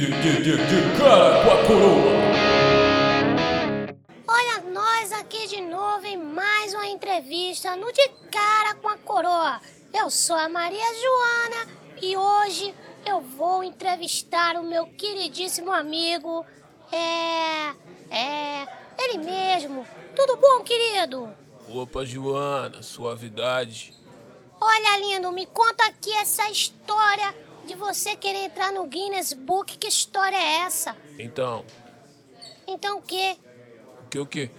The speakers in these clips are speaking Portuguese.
de, de, de cara com a coroa. Olha nós aqui de novo em mais uma entrevista no De Cara com a Coroa. Eu sou a Maria Joana e hoje eu vou entrevistar o meu queridíssimo amigo. É. É. Ele mesmo. Tudo bom, querido? Opa, Joana, suavidade. Olha, lindo, me conta aqui essa história de você querer entrar no Guinness Book. Que história é essa? Então, Então o quê? o que o quê?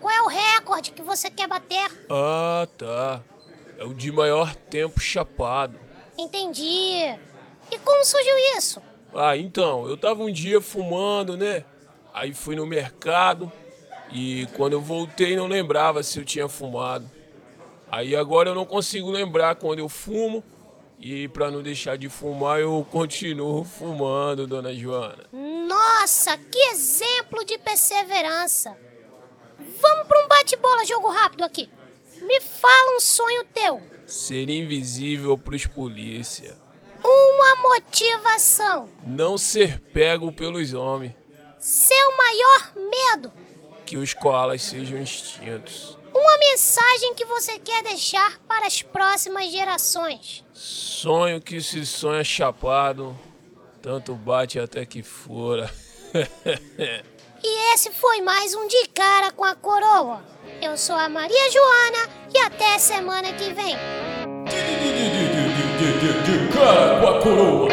Qual é o recorde que você quer bater? Ah, tá. É o de maior tempo chapado. Entendi. E como surgiu isso? Ah, então, eu tava um dia fumando, né? Aí fui no mercado e quando eu voltei não lembrava se eu tinha fumado. Aí agora eu não consigo lembrar quando eu fumo e pra não deixar de fumar eu continuo fumando, dona Joana. Nossa, que exemplo de perseverança! Vamos para um bate-bola jogo rápido aqui. Me fala um sonho teu. Ser invisível pros polícia. Uma motivação. Não ser pego pelos homens. Seu maior medo. Que os koalas sejam extintos. Uma mensagem que você quer deixar para as próximas gerações. Sonho que se sonha chapado, tanto bate até que fora. E esse foi mais um De Cara com a Coroa. Eu sou a Maria Joana e até semana que vem. De cara com a coroa.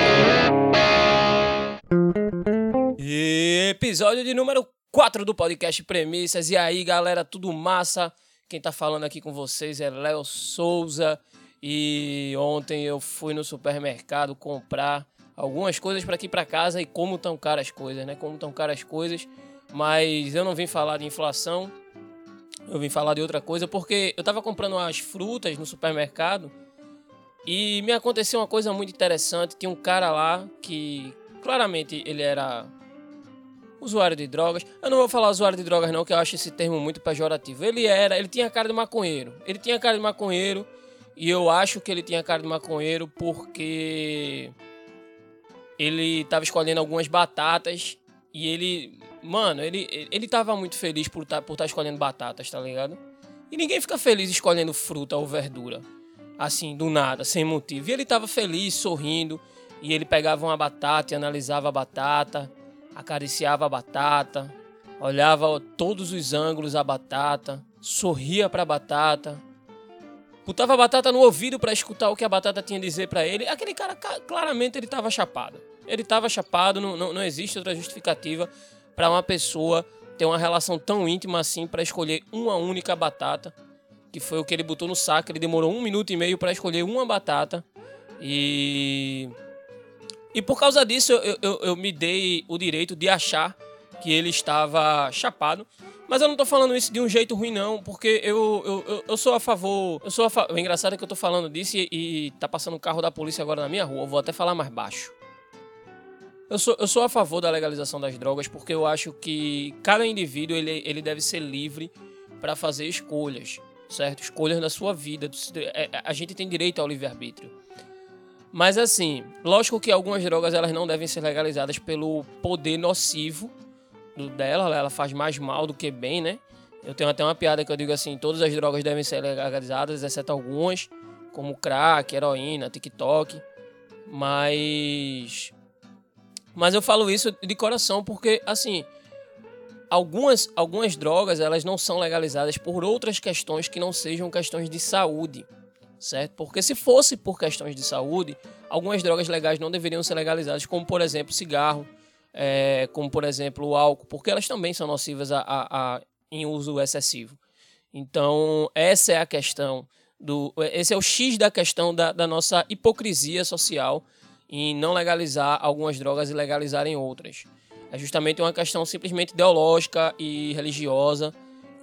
E episódio de número 4 do podcast Premissas. E aí, galera, tudo massa? Quem tá falando aqui com vocês é Léo Souza. E ontem eu fui no supermercado comprar algumas coisas para aqui para casa e como tão caras as coisas, né? Como tão caras as coisas. Mas eu não vim falar de inflação. Eu vim falar de outra coisa porque eu tava comprando as frutas no supermercado e me aconteceu uma coisa muito interessante. Tinha um cara lá que claramente ele era usuário de drogas. Eu não vou falar usuário de drogas não, que eu acho esse termo muito pejorativo. Ele era, ele tinha cara de maconheiro. Ele tinha cara de maconheiro e eu acho que ele tinha cara de maconheiro porque ele tava escolhendo algumas batatas e ele, mano, ele ele tava muito feliz por tá, por estar escolhendo batatas, tá ligado? E ninguém fica feliz escolhendo fruta ou verdura assim, do nada, sem motivo. E ele tava feliz, sorrindo, e ele pegava uma batata e analisava a batata, acariciava a batata, olhava todos os ângulos a batata, sorria pra batata, botava a batata no ouvido para escutar o que a batata tinha a dizer para ele. Aquele cara, ca- claramente, ele tava chapado. Ele tava chapado, não, não, não existe outra justificativa para uma pessoa ter uma relação tão íntima assim para escolher uma única batata que foi o que ele botou no saco. Ele demorou um minuto e meio para escolher uma batata. E. E por causa disso, eu, eu, eu me dei o direito de achar que ele estava chapado. Mas eu não tô falando isso de um jeito ruim, não, porque eu, eu, eu, sou a favor. Eu sou a fa... O engraçado é que eu tô falando disso e, e tá passando um carro da polícia agora na minha rua. Eu vou até falar mais baixo. Eu sou, eu sou a favor da legalização das drogas porque eu acho que cada indivíduo ele, ele deve ser livre para fazer escolhas certo? Escolhas na sua vida. É, A gente tem direito ao livre-arbítrio. Mas assim, lógico que algumas drogas elas não devem ser legalizadas pelo poder nocivo dela, ela faz mais mal do que bem, né? Eu tenho até uma piada que eu digo assim, todas as drogas devem ser legalizadas, exceto algumas, como crack, heroína, TikTok. Mas mas eu falo isso de coração porque assim, algumas, algumas drogas elas não são legalizadas por outras questões que não sejam questões de saúde, certo? Porque se fosse por questões de saúde, algumas drogas legais não deveriam ser legalizadas, como por exemplo cigarro, é, como por exemplo o álcool, porque elas também são nocivas a, a- a- em uso excessivo. Então essa é a questão do, esse é o x da questão da, da nossa hipocrisia social em não legalizar algumas drogas e legalizarem outras. É justamente uma questão simplesmente ideológica e religiosa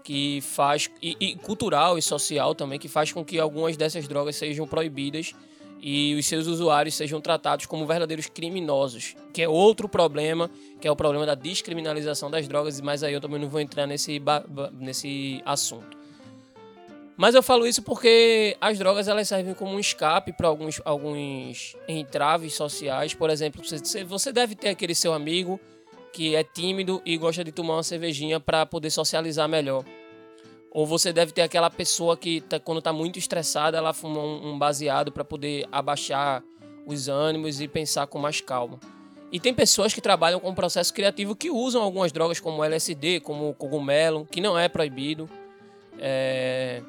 que faz e, e cultural e social também que faz com que algumas dessas drogas sejam proibidas e os seus usuários sejam tratados como verdadeiros criminosos, que é outro problema, que é o problema da descriminalização das drogas, mas aí eu também não vou entrar nesse, nesse assunto. Mas eu falo isso porque as drogas elas servem como um escape para alguns, alguns entraves sociais. Por exemplo, você, você deve ter aquele seu amigo que é tímido e gosta de tomar uma cervejinha para poder socializar melhor. Ou você deve ter aquela pessoa que, tá, quando está muito estressada, ela fuma um, um baseado para poder abaixar os ânimos e pensar com mais calma. E tem pessoas que trabalham com processo criativo que usam algumas drogas como LSD, como cogumelo, que não é proibido. É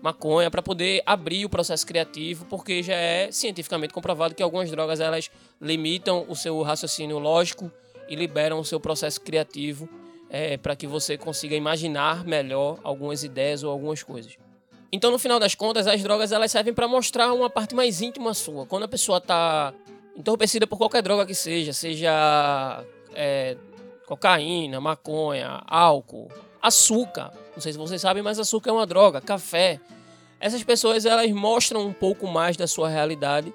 maconha para poder abrir o processo criativo, porque já é cientificamente comprovado que algumas drogas elas limitam o seu raciocínio lógico e liberam o seu processo criativo é, para que você consiga imaginar melhor algumas ideias ou algumas coisas. Então, no final das contas, as drogas elas servem para mostrar uma parte mais íntima sua. Quando a pessoa está entorpecida por qualquer droga que seja, seja é, cocaína, maconha, álcool, açúcar. Não sei se vocês sabem, mas açúcar é uma droga, café. Essas pessoas elas mostram um pouco mais da sua realidade,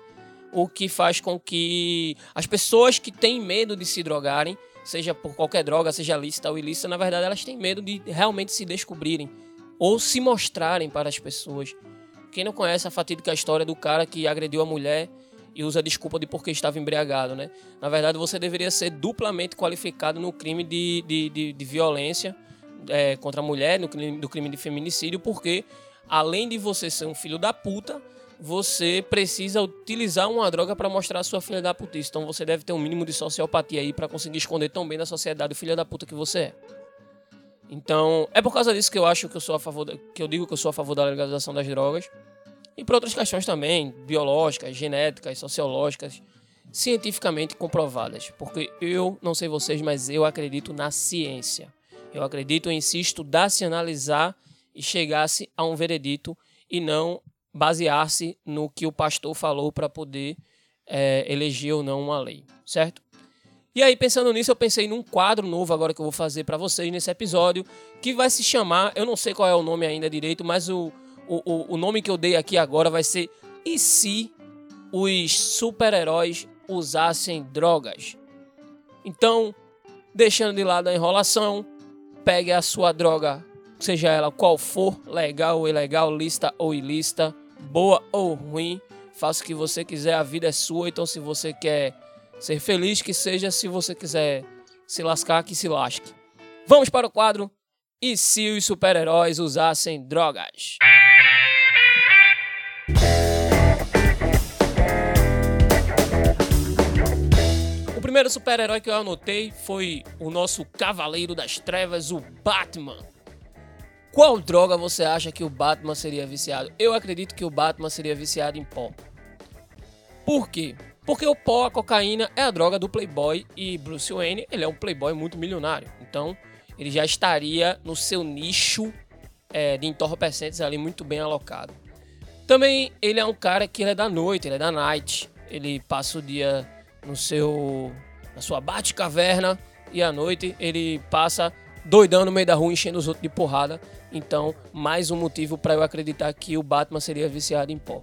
o que faz com que as pessoas que têm medo de se drogarem, seja por qualquer droga, seja lícita ou ilícita, na verdade elas têm medo de realmente se descobrirem ou se mostrarem para as pessoas. Quem não conhece a fatídica história do cara que agrediu a mulher e usa desculpa de porque estava embriagado, né? Na verdade, você deveria ser duplamente qualificado no crime de, de, de, de violência é, contra a mulher, no crime, do crime de feminicídio, porque além de você ser um filho da puta, você precisa utilizar uma droga para mostrar a sua filha da putice. Então você deve ter um mínimo de sociopatia aí para conseguir esconder tão bem da sociedade o filho da puta que você é. Então, é por causa disso que eu acho que eu sou a favor, da, que eu digo que eu sou a favor da legalização das drogas. E por outras questões também, biológicas, genéticas, sociológicas, cientificamente comprovadas. Porque eu, não sei vocês, mas eu acredito na ciência. Eu acredito em si estudar-se, analisar e chegar-se a um veredito e não basear-se no que o pastor falou para poder é, eleger ou não uma lei, certo? E aí, pensando nisso, eu pensei num quadro novo agora que eu vou fazer para vocês nesse episódio, que vai se chamar, eu não sei qual é o nome ainda direito, mas o, o, o nome que eu dei aqui agora vai ser E se os super-heróis usassem drogas? Então, deixando de lado a enrolação, pegue a sua droga, seja ela qual for, legal ou ilegal, lista ou ilícita, boa ou ruim, faça o que você quiser, a vida é sua, então se você quer ser feliz, que seja, se você quiser se lascar, que se lasque. Vamos para o quadro E se os super-heróis usassem drogas? primeiro super-herói que eu anotei foi o nosso Cavaleiro das Trevas, o Batman. Qual droga você acha que o Batman seria viciado? Eu acredito que o Batman seria viciado em pó. Por quê? Porque o pó, a cocaína, é a droga do Playboy e Bruce Wayne, ele é um Playboy muito milionário. Então, ele já estaria no seu nicho é, de entorpecentes ali muito bem alocado. Também ele é um cara que ele é da noite, ele é da night. Ele passa o dia no seu na sua bate-caverna e à noite ele passa doidando no meio da rua, enchendo os outros de porrada. Então, mais um motivo para eu acreditar que o Batman seria viciado em pó.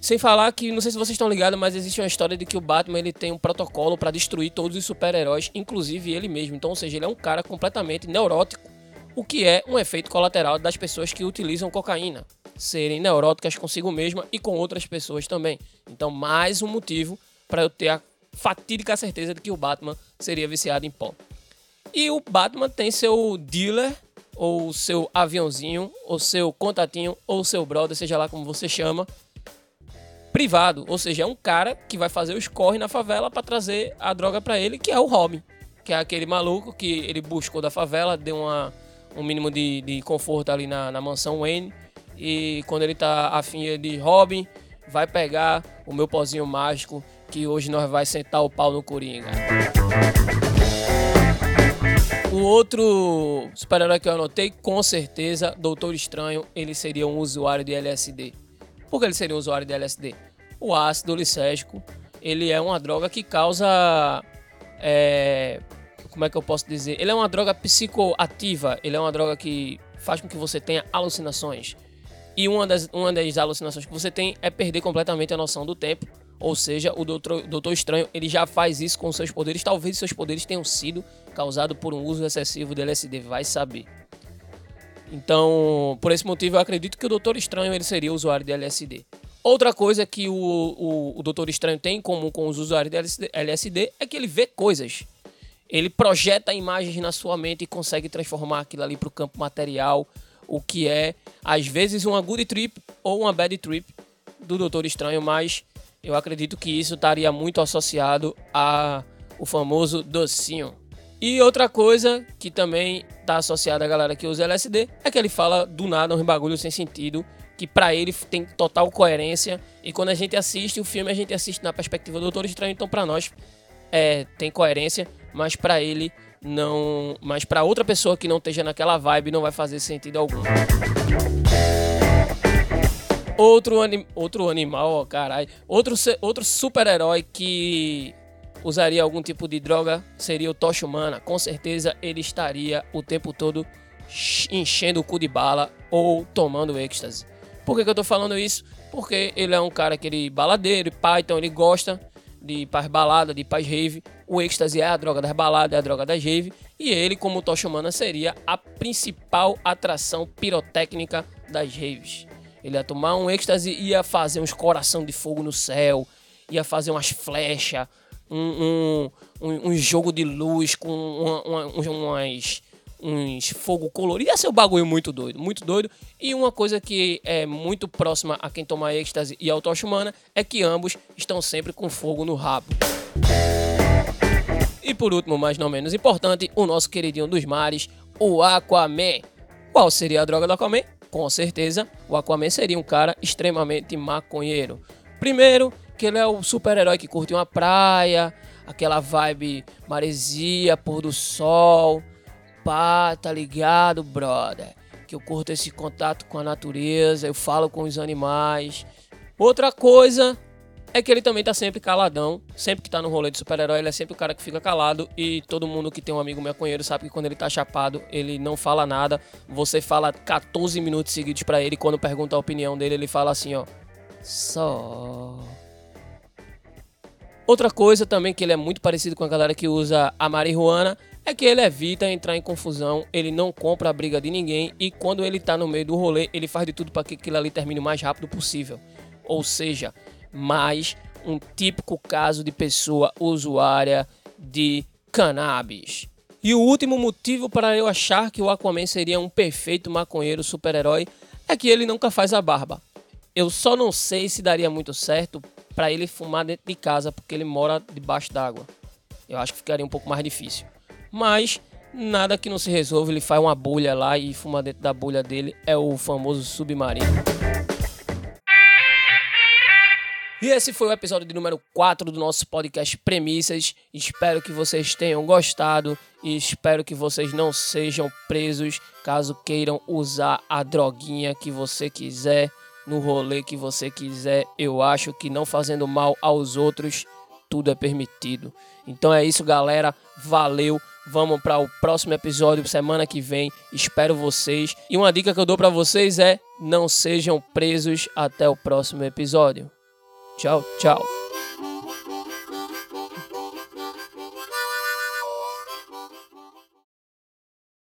Sem falar que, não sei se vocês estão ligados, mas existe uma história de que o Batman ele tem um protocolo para destruir todos os super-heróis, inclusive ele mesmo. Então, ou seja, ele é um cara completamente neurótico, o que é um efeito colateral das pessoas que utilizam cocaína, serem neuróticas consigo mesma e com outras pessoas também. Então, mais um motivo para eu ter a fatídica certeza de que o Batman seria viciado em pó. E o Batman tem seu dealer, ou seu aviãozinho, ou seu contatinho, ou seu brother, seja lá como você chama, privado. Ou seja, é um cara que vai fazer os corre na favela para trazer a droga para ele, que é o Robin. Que é aquele maluco que ele buscou da favela, deu uma, um mínimo de, de conforto ali na, na mansão Wayne. E quando ele tá afim de Robin, vai pegar o meu pozinho mágico que hoje nós vai sentar o pau no Coringa. O outro super-herói que eu anotei, com certeza, Doutor Estranho, ele seria um usuário de LSD. Por que ele seria um usuário de LSD? O ácido lisérgico, ele é uma droga que causa... É, como é que eu posso dizer? Ele é uma droga psicoativa, ele é uma droga que faz com que você tenha alucinações. E uma das, uma das alucinações que você tem é perder completamente a noção do tempo ou seja, o Doutor, Doutor Estranho ele já faz isso com seus poderes. Talvez seus poderes tenham sido causados por um uso excessivo de LSD, vai saber. Então, por esse motivo, eu acredito que o Doutor Estranho ele seria usuário de LSD. Outra coisa que o, o, o Doutor Estranho tem em comum com os usuários de LSD, LSD é que ele vê coisas. Ele projeta imagens na sua mente e consegue transformar aquilo ali para o campo material, o que é, às vezes, uma good trip ou uma bad trip do Doutor Estranho, mas eu acredito que isso estaria muito associado a o famoso docinho. E outra coisa que também está associada à galera que usa LSD é que ele fala do nada um bagulho sem sentido, que para ele tem total coerência. E quando a gente assiste o filme, a gente assiste na perspectiva do Doutor Estranho, então para nós é, tem coerência, mas para ele não, mas para outra pessoa que não esteja naquela vibe não vai fazer sentido algum. Outro, outro animal, ó, caralho. Outro, outro super-herói que usaria algum tipo de droga seria o Tocha Humana. Com certeza ele estaria o tempo todo enchendo o cu de bala ou tomando êxtase. Por que, que eu tô falando isso? Porque ele é um cara que ele baladeiro e pá, então ele gosta de paz balada, de paz rave. O êxtase é a droga das baladas, é a droga das rave. E ele, como Tocha Humana, seria a principal atração pirotécnica das raves. Ele ia tomar um êxtase, ia fazer uns coração de fogo no céu, ia fazer umas flechas, um, um, um, jogo de luz com uma, uma, umas, uns fogo colorido. Ia ser um bagulho muito doido, muito doido. E uma coisa que é muito próxima a quem toma êxtase e a tocha humana é que ambos estão sempre com fogo no rabo. E por último, mas não menos importante, o nosso queridinho dos mares, o Aquaman. Qual seria a droga do Aquaman? Com certeza, o Aquaman seria um cara extremamente maconheiro. Primeiro, que ele é o super-herói que curte uma praia, aquela vibe maresia, pôr do sol. Pá, tá ligado, brother? Que eu curto esse contato com a natureza, eu falo com os animais. Outra coisa é que ele também tá sempre caladão. Sempre que tá no rolê de super-herói, ele é sempre o cara que fica calado. E todo mundo que tem um amigo maconheiro sabe que quando ele tá chapado, ele não fala nada. Você fala 14 minutos seguidos para ele. Quando pergunta a opinião dele, ele fala assim, ó. Só. Outra coisa também que ele é muito parecido com a galera que usa a marihuana é que ele evita entrar em confusão, ele não compra a briga de ninguém e quando ele tá no meio do rolê, ele faz de tudo para que aquilo ali termine o mais rápido possível. Ou seja, mais um típico caso de pessoa usuária de cannabis. E o último motivo para eu achar que o Aquaman seria um perfeito maconheiro super-herói é que ele nunca faz a barba. Eu só não sei se daria muito certo para ele fumar dentro de casa, porque ele mora debaixo d'água. Eu acho que ficaria um pouco mais difícil. Mas nada que não se resolva, ele faz uma bolha lá e fuma dentro da bolha dele, é o famoso submarino. E esse foi o episódio de número 4 do nosso podcast Premissas. Espero que vocês tenham gostado e espero que vocês não sejam presos caso queiram usar a droguinha que você quiser no rolê que você quiser. Eu acho que não fazendo mal aos outros, tudo é permitido. Então é isso, galera. Valeu. Vamos para o próximo episódio semana que vem. Espero vocês. E uma dica que eu dou para vocês é: não sejam presos até o próximo episódio. Tchau, tchau.